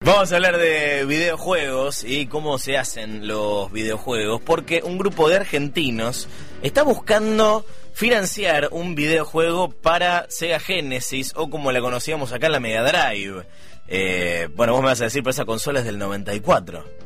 Vamos a hablar de videojuegos y cómo se hacen los videojuegos, porque un grupo de argentinos está buscando financiar un videojuego para Sega Genesis o como la conocíamos acá en la Mega Drive. Eh, bueno, vos me vas a decir, pero esa consola es del 94.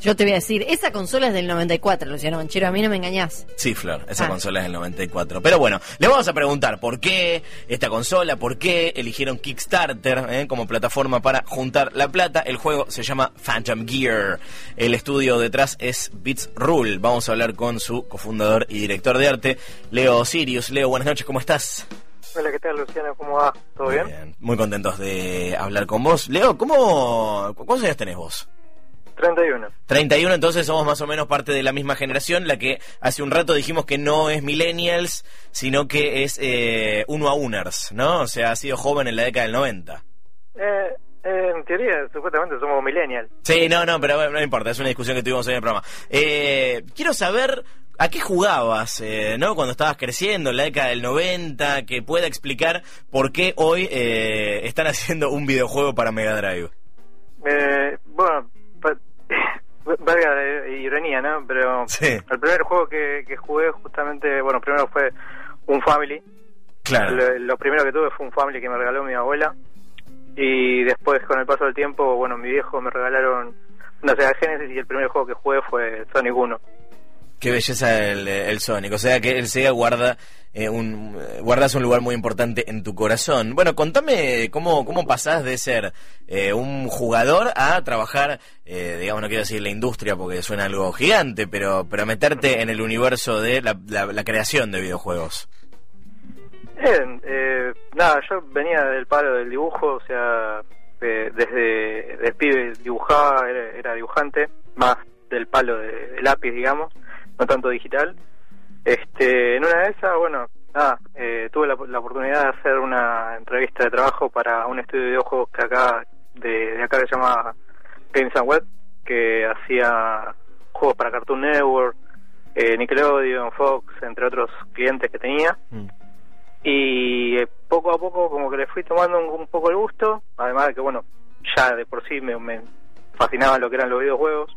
Yo te voy a decir, esa consola es del 94, Luciano Banchero, a mí no me engañás. Sí, Flor, esa Ah. consola es del 94. Pero bueno, le vamos a preguntar por qué esta consola, por qué eligieron Kickstarter eh, como plataforma para juntar la plata. El juego se llama Phantom Gear. El estudio detrás es Beats Rule. Vamos a hablar con su cofundador y director de arte, Leo Sirius. Leo, buenas noches, ¿cómo estás? Hola, ¿qué tal, Luciano? ¿Cómo va? ¿Todo bien? Muy contentos de hablar con vos. Leo, ¿cómo, ¿cuántos años tenés vos? 31. 31, entonces somos más o menos parte de la misma generación, la que hace un rato dijimos que no es millennials, sino que es eh, uno a uners, ¿no? O sea, ha sido joven en la década del 90. Eh, eh, en teoría, supuestamente somos millennials. Sí, no, no, pero bueno, no importa, es una discusión que tuvimos hoy en el programa. Eh, quiero saber a qué jugabas, eh, ¿no? Cuando estabas creciendo en la década del 90, que pueda explicar por qué hoy eh, están haciendo un videojuego para Mega Drive. Eh, bueno, valga la ironía, ¿no? Pero Sí. el primer juego que, que jugué justamente, bueno, primero fue un Family. Claro. Lo, lo primero que tuve fue un Family que me regaló mi abuela. Y después, con el paso del tiempo, bueno, mi viejo me regalaron una Sega Genesis y el primer juego que jugué fue Sonic 1. Qué belleza el, el Sonic. O sea que el Sega guarda eh, un eh, guardas un lugar muy importante en tu corazón. Bueno, contame cómo cómo pasás de ser eh, un jugador a trabajar, eh, digamos, no quiero decir la industria porque suena algo gigante, pero pero meterte en el universo de la, la- la creación de videojuegos. Bien, eh, nada, yo venía del palo del dibujo, o sea, eh, desde de pibe dibujaba, era, era dibujante, más del palo de, de lápiz, digamos, no tanto digital. Este, en una de esas, bueno, nada, eh, tuve la, la oportunidad de hacer una entrevista de trabajo para un estudio de videojuegos que acá, de, de acá se llama Games and Web, que hacía juegos para Cartoon Network, eh, Nickelodeon, Fox, entre otros clientes que tenía y eh, poco a poco como que le fui tomando un, un poco el gusto, además de que bueno, ya de por sí me, me fascinaba lo que eran los videojuegos.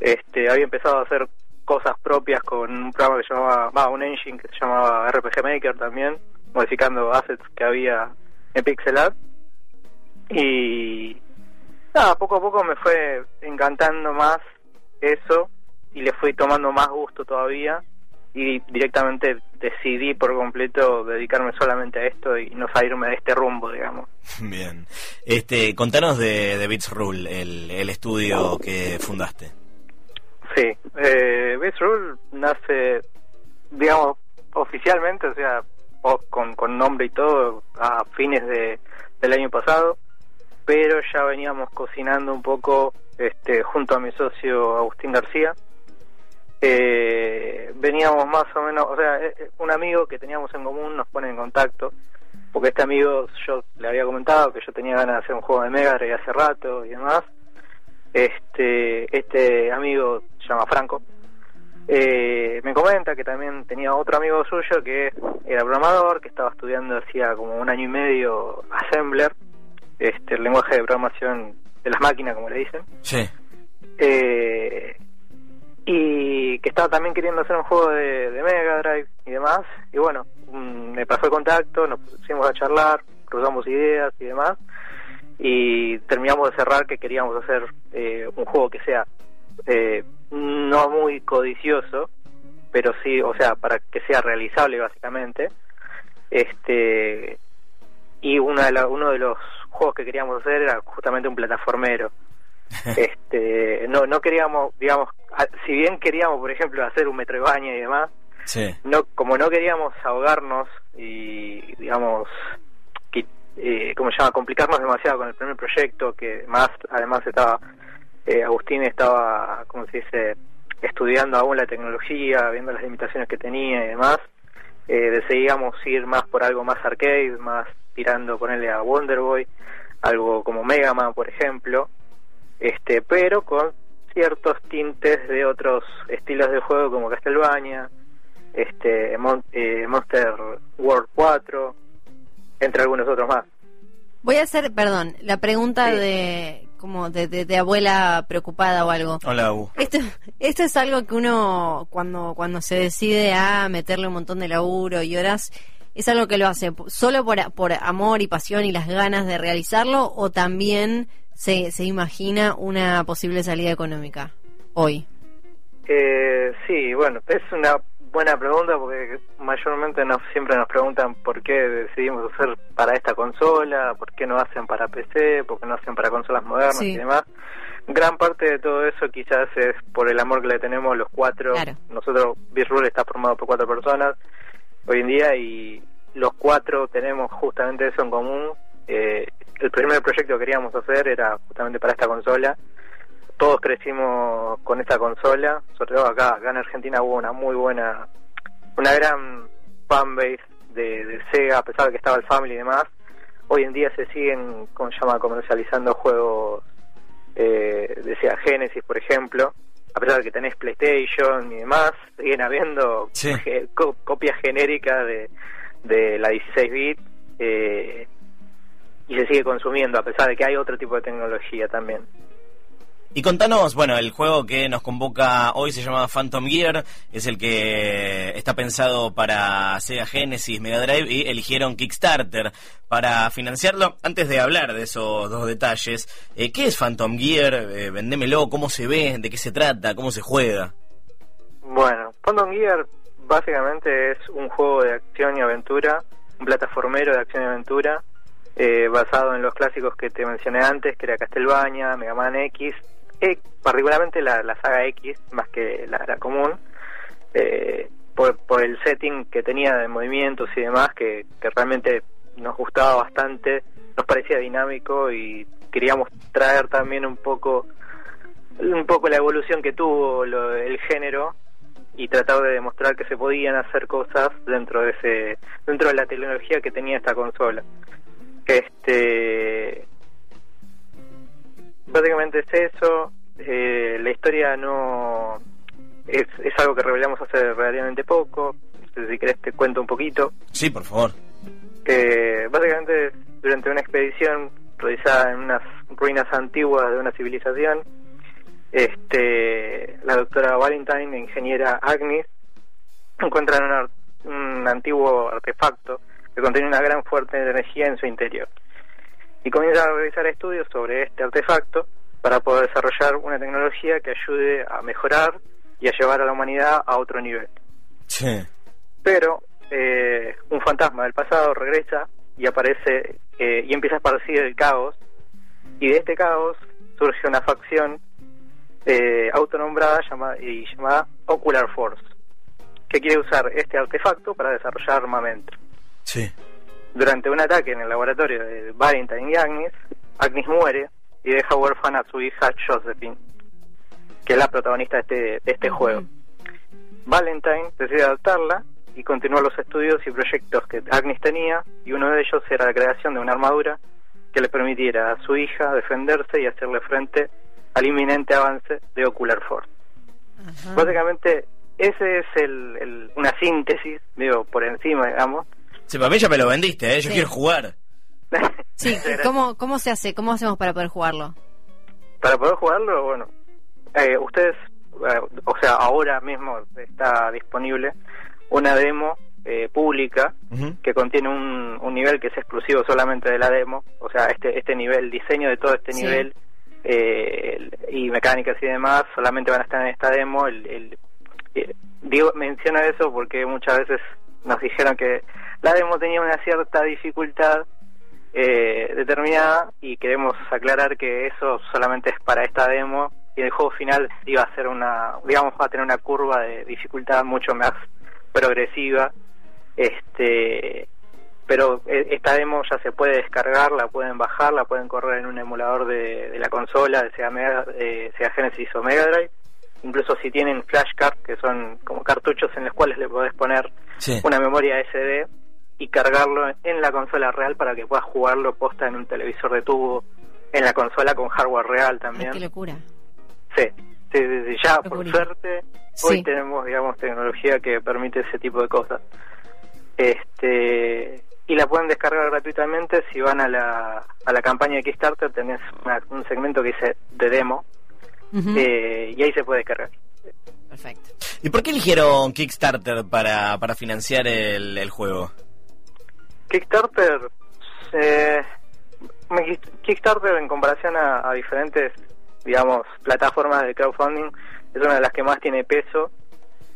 Este, había empezado a hacer cosas propias con un programa que se llamaba, va, un engine que se llamaba RPG Maker también, modificando assets que había en Pixel Art. Y nada, poco a poco me fue encantando más eso y le fui tomando más gusto todavía y directamente decidí por completo dedicarme solamente a esto y no salirme de este rumbo, digamos. Bien. Este, contanos de, de Beats Rule, el, el estudio que fundaste. Sí, eh, Rule nace, digamos, oficialmente, o sea, con, con nombre y todo, a fines de, del año pasado, pero ya veníamos cocinando un poco este, junto a mi socio Agustín García. Eh, veníamos más o menos, o sea, eh, eh, un amigo que teníamos en común nos pone en contacto, porque este amigo yo le había comentado que yo tenía ganas de hacer un juego de Mega hace rato y demás. Este, este amigo se llama Franco. Eh, me comenta que también tenía otro amigo suyo que era programador, que estaba estudiando hacía como un año y medio Assembler, este, el lenguaje de programación de las máquinas, como le dicen. Sí. Eh, y que estaba también queriendo hacer un juego de, de Mega Drive y demás. Y bueno, mm, me pasó el contacto, nos pusimos a charlar, cruzamos ideas y demás. Y terminamos de cerrar que queríamos hacer eh, un juego que sea eh, no muy codicioso, pero sí, o sea, para que sea realizable básicamente. Este y una de la- uno de los juegos que queríamos hacer era justamente un plataformero este no no queríamos digamos a- si bien queríamos por ejemplo hacer un Metroidvania y demás Sí. no como no queríamos ahogarnos y digamos que, eh, cómo se llama complicarnos demasiado con el primer proyecto que más además estaba eh, Agustín estaba como se dice estudiando aún la tecnología viendo las limitaciones que tenía y demás. Eh, decidíamos ir más por algo más arcade más tirando ponerle a Wonder Boy algo como Mega Man por ejemplo. Este pero con ciertos tintes de otros estilos de juego como Castlevania este Mon- eh, Monster World 4 entre algunos otros más. Voy a hacer, perdón, la pregunta Sí. de como de, de- de abuela preocupada o algo. Hola, U. Esto, esto es algo que uno cuando cuando se decide a meterle un montón de laburo y horas, es algo que lo hace solo por, a- por amor y pasión y las ganas de realizarlo o también se, se imagina una posible salida económica hoy. Eh, sí, bueno, es una buena pregunta porque mayormente nos siempre nos preguntan por qué decidimos hacer para esta consola, por qué no hacen para PC, por qué no hacen para consolas modernas Sí. y demás. Gran parte de todo eso quizás es por el amor que le tenemos los cuatro. Claro. Nosotros, Virrule está formado por cuatro personas hoy en día y los cuatro tenemos justamente eso en común. Eh, el primer proyecto que queríamos hacer era justamente para esta consola todos crecimos con esta consola, sobre todo acá, acá en Argentina hubo una muy buena, una gran fanbase de, de Sega, a pesar de que estaba el Family y demás. Hoy en día se siguen, como se llama, comercializando juegos eh, de Sega Genesis, por ejemplo. A pesar de que tenés PlayStation y demás, siguen habiendo Sí. ge- co- copias genéricas de, de la 16-bit eh, y se sigue consumiendo, a pesar de que hay otro tipo de tecnología también. Y contanos, bueno, el juego que nos convoca hoy se llama Phantom Gear, es el que está pensado para Sega Genesis, Mega Drive y eligieron Kickstarter para financiarlo. Antes de hablar de esos dos detalles, eh, ¿qué es Phantom Gear? Eh, vendémelo, ¿cómo se ve? ¿De qué se trata? ¿Cómo se juega? Bueno, Phantom Gear básicamente es un juego de acción y aventura, un plataformero de acción y aventura, eh, basado en los clásicos que te mencioné antes, que era Castlevania, Mega Man X, eh, particularmente la, la saga X, más que la, la común, eh, por, por el setting que tenía de movimientos y demás, que, que realmente nos gustaba bastante, nos parecía dinámico y queríamos traer también un poco un poco la evolución que tuvo lo- el género y tratar de demostrar que se podían hacer cosas dentro de ese dentro de la tecnología que tenía esta consola. Este básicamente es eso eh, la historia no es, es algo que revelamos hace relativamente poco si querés te cuento un poquito Sí, por favor. que básicamente durante una expedición realizada en unas ruinas antiguas de una civilización, este, la doctora Valentine e ingeniera Agnes encuentran un, antiguo artefacto que contiene una gran fuerte de energía en su interior y comienzan a realizar estudios sobre este artefacto para poder desarrollar una tecnología que ayude a mejorar y a llevar a la humanidad a otro nivel Sí. pero eh, un fantasma del pasado regresa y aparece eh, y empieza a esparcir el caos y de este caos surge una facción eh, autonombrada llamada, y llamada Ocular Force que quiere usar este artefacto para desarrollar armamento Sí. Durante un ataque en el laboratorio de Valentine y Agnes Agnes muere y deja huérfana a su hija Josephine que es la protagonista de este, de este juego Valentine decide adoptarla y continuó los estudios y proyectos que Agnes tenía y uno de ellos era la creación de una armadura que le permitiera a su hija defenderse y hacerle frente al inminente avance de Ocular Force. Ajá. Básicamente ese es el, el- una síntesis, digo, por encima, digamos. Sí, para mí ya me lo vendiste, ¿eh? Yo Sí. quiero jugar. Sí. ¿cómo, ¿cómo se hace? ¿Cómo hacemos para poder jugarlo? Para poder jugarlo, bueno, eh, ustedes, eh, o sea, ahora mismo está disponible una demo eh, pública que contiene un, un nivel que es exclusivo solamente de la demo, o sea, este este nivel, diseño de todo este Sí. nivel eh, y mecánicas y demás solamente van a estar en esta demo. El, el- eh, digo, menciono eso porque muchas veces nos dijeron que la demo tenía una cierta dificultad eh, determinada y queremos aclarar que eso solamente es para esta demo y el juego final iba a ser una, digamos, va a tener una curva de dificultad mucho más progresiva. Este, pero eh, esta demo ya se puede descargar, la pueden bajar, la pueden correr en un emulador de, de la consola, de Sega, Mega, eh, Sega Genesis o Mega Drive. Incluso si tienen flashcard, que son como cartuchos en los cuales le podés poner Sí. una memoria SD y cargarlo en la consola real para que puedas jugarlo posta en un televisor de tubo en la consola con hardware real Ay, también. qué locura. Sí, sí, sí, sí. ya por suerte hoy Sí. tenemos, digamos, tecnología que permite ese tipo de cosas. Este, y la pueden descargar gratuitamente si van a la, a la campaña de Kickstarter, tenés un segmento que dice de demo eh, y ahí se puede descargar. Perfecto. ¿Y por qué eligieron Kickstarter para, para financiar el, el juego? Kickstarter, eh, Kickstarter en comparación a, diferentes, digamos, plataformas de crowdfunding es una de las que más tiene peso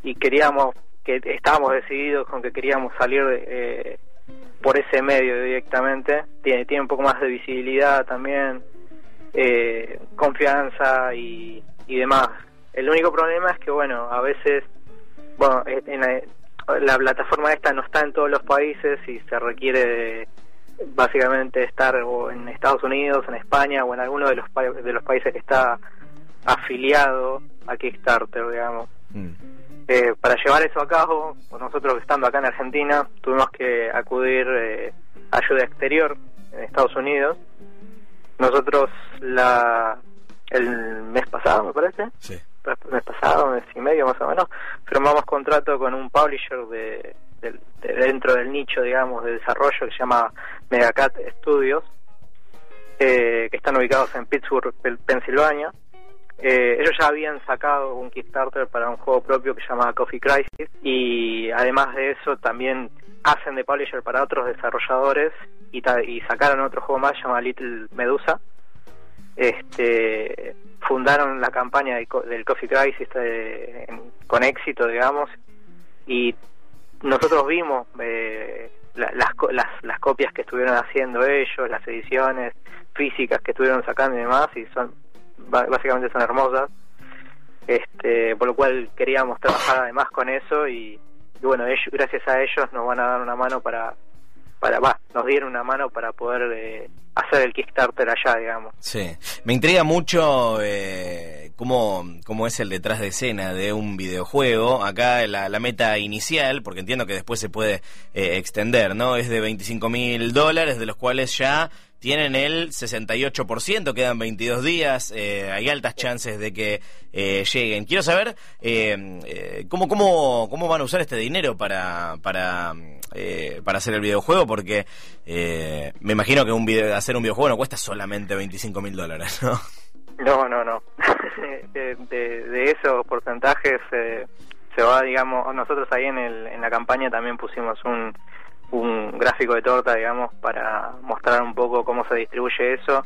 y queríamos, que estábamos decididos con que queríamos salir eh, por ese medio directamente. Tiene, tiene un poco más de visibilidad también, eh, confianza y, y demás. El único problema es que, bueno, a veces, bueno, en la, plataforma esta no está en todos los países y se requiere básicamente estar o en Estados Unidos, en España o en alguno de los, de los países que está afiliado a Kickstarter, digamos. Mm. Eh, para llevar eso a cabo, nosotros estando acá en Argentina, tuvimos que acudir eh, a ayuda exterior en Estados Unidos. Nosotros la el mes pasado, me parece, sí. Mes pasado, mes y medio más o menos, firmamos contrato con un publisher de, dentro del nicho, digamos, de desarrollo que se llama Megacat Studios, eh, que están ubicados en Pittsburgh, Pensilvania eh, ellos ya habían sacado un Kickstarter para un juego propio que se llama Coffee Crisis y además de eso también hacen de publisher para otros desarrolladores y, y sacaron otro juego más llamado Little Medusa. Este, fundaron la campaña del Coffee Crisis eh, con éxito, digamos, y nosotros vimos eh, las, las, las copias que estuvieron haciendo ellos, las ediciones físicas que estuvieron sacando y demás, y son básicamente son hermosas, este, por lo cual queríamos trabajar además con eso y, bueno, ellos, gracias a ellos nos van a dar una mano para, para va, nos dieron una mano para poder eh, hacer el Kickstarter allá, digamos. Sí, me intriga mucho eh, cómo, cómo es el detrás de escena de un videojuego. Acá la, la meta inicial, porque entiendo que después se puede eh, extender, ¿no? Es de 25 mil dólares, de los cuales ya tienen el 68%, quedan 22 días, eh, hay altas chances de que eh, lleguen. Quiero saber eh, cómo, cómo, cómo van a usar este dinero para, para, para hacer el videojuego, porque me imagino que un video, hacer un videojuego no cuesta solamente 25 mil dólares, ¿no? No, no, no. de, de, esos porcentajes se va, digamos, nosotros ahí en, el, en la campaña también pusimos un un gráfico de torta, digamos, para mostrar un poco cómo se distribuye eso.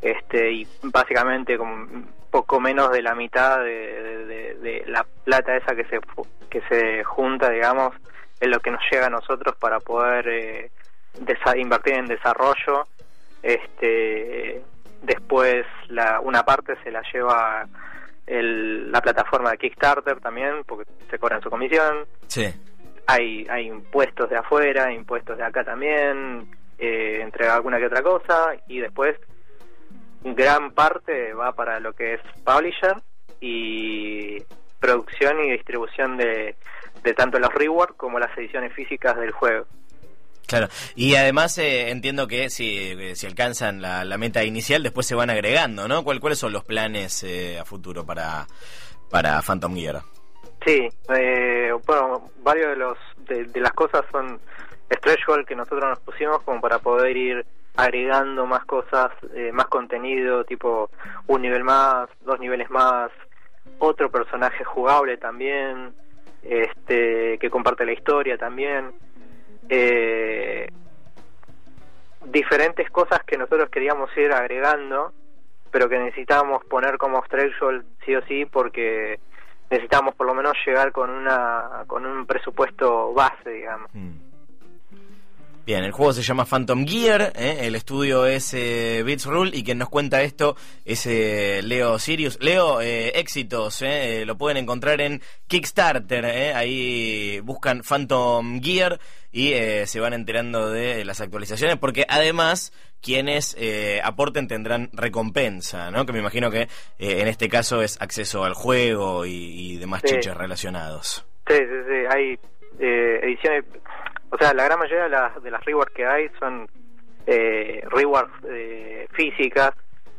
Este, y básicamente como poco menos de la mitad de, la plata esa que se que se junta digamos es lo que nos llega a nosotros para poder eh, invertir en desarrollo. Este después la una parte se la lleva el, la plataforma de Kickstarter también porque se cobra su comisión. Sí hay, hay impuestos de afuera, impuestos de acá también, eh, entre alguna que otra cosa, y después gran parte va para lo que es publisher y producción y distribución de, tanto los rewards como las ediciones físicas del juego. Claro, y además eh, entiendo que si, eh, si alcanzan la, la, meta inicial, después se van agregando, ¿no? ¿Cuáles son los planes a futuro para, para Phantom Gear? Sí, eh, bueno, varios de los de, las cosas son stretch que nosotros nos pusimos como para poder ir agregando más cosas, eh, más contenido, tipo un nivel más, dos niveles más, otro personaje jugable también, este que comparte la historia también, eh, diferentes cosas que nosotros queríamos ir agregando, pero que necesitábamos poner como stretch sí o sí porque necesitamos por lo menos llegar con una con un presupuesto base, digamos. Mm. Bien, el juego se llama Phantom Gear, ¿eh? el estudio es eh, Beats Rule y quien nos cuenta esto es eh, Leo Sirius. Leo, eh, éxitos, lo pueden encontrar en Kickstarter, ahí buscan Phantom Gear y se van enterando de las actualizaciones porque además quienes aporten tendrán recompensa, ¿no? Que me imagino que en este caso es acceso al juego y, demás chiches relacionados. Sí, sí, sí, hay ediciones o sea, la gran mayoría de las, de las rewards que hay son eh, rewards eh, físicas,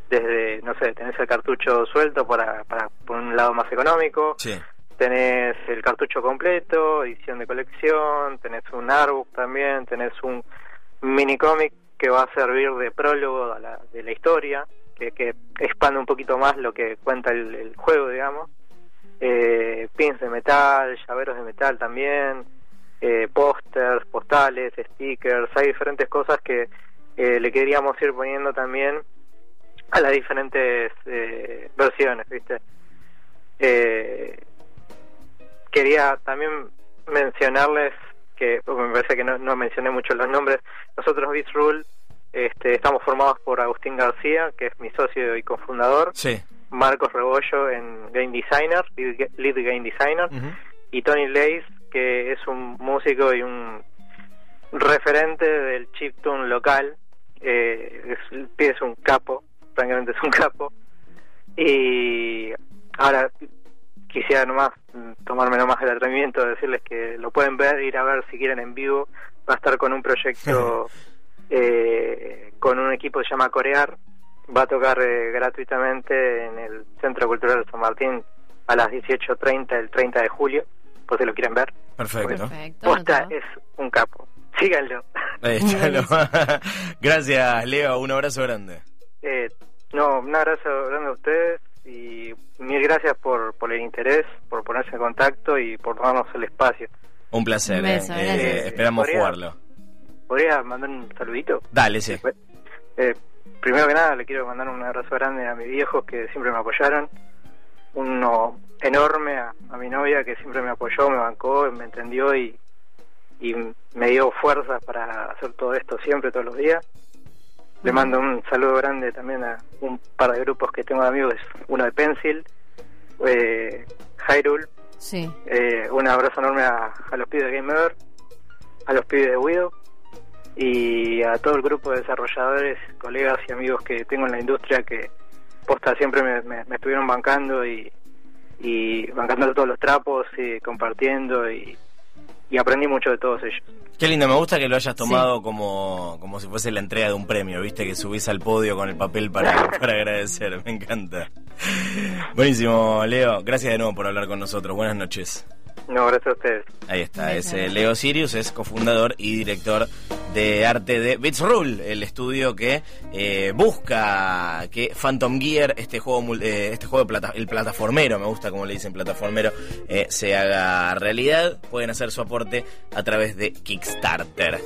desde, no sé, tenés el cartucho suelto para, para por un lado más económico, tenés el cartucho completo, edición de colección, tenés un artbook también, tenés un mini cómic que va a servir de prólogo a la, de la historia, que, que expande un poquito más lo que cuenta el, el juego, digamos. Eh, pins de metal, llaveros de metal también, eh, pósters, postales, stickers, hay diferentes cosas que eh, le queríamos ir poniendo también a las diferentes eh, versiones, ¿viste? Eh, quería también mencionarles que me parece que no, no mencioné mucho los nombres. Nosotros Beats Rule este, estamos formados por Agustín García, que es mi socio y cofundador. Sí. Marcos Rebollo en Game Designer, lead, Game Designer, y Tony Lace, que es un músico y un referente del chiptune local. Eh, es, es un capo, francamente es un capo. Y ahora quisiera nomás mm, tomarme nomás el atrevimiento de decirles que lo pueden ver, ir a ver si quieren en vivo. Va a estar con un proyecto eh, con un equipo que se llama Corear. Va a tocar eh, gratuitamente en el Centro Cultural de San Martín a las 18.30 el 30 de julio, por si lo quieren ver. Perfecto. Perfecto. Posta es un capo. Síganlo. Ahí está, lo- Gracias, Leo. Un abrazo grande. Eh, no, un abrazo grande a ustedes y mil gracias por, por el interés, por ponerse en contacto y por darnos el espacio. Un placer. Un beso, eh. Eh, esperamos Podría- jugarlo. ¿Podría mandar un saludito? Dale, sí. Eh, primero que nada, le quiero mandar un abrazo grande a mis viejos que siempre me apoyaron. Uno enorme a, a mi novia que siempre me apoyó, me bancó, me entendió y, y me dio fuerzas para hacer todo esto siempre, todos los días. Le mando un saludo grande también a un par de grupos que tengo de amigos, uno de Pencil, eh, Hyrule, Sí. eh, un abrazo enorme a, a los pibes de Game Over, a los pibes de Widow y a todo el grupo de desarrolladores, colegas y amigos que tengo en la industria que posta siempre me, me- me estuvieron bancando y, y bancando todos los trapos y compartiendo y, y aprendí mucho de todos ellos. Qué lindo, me gusta que lo hayas tomado como, como si fuese la entrega de un premio, viste, que subís al podio con el papel para, para agradecer, me encanta. Buenísimo, Leo, gracias de nuevo por hablar con nosotros, buenas noches. No, gracias a ustedes. Ahí está, es eh, Leo Sirius, es cofundador y director de arte de Bits Rule, el estudio que eh, busca que Phantom Gear, este juego, mul- eh, este juego de plata- el plataformero, me gusta como le dicen plataformero, eh, se haga realidad. Pueden hacer su aporte a través de Kickstarter.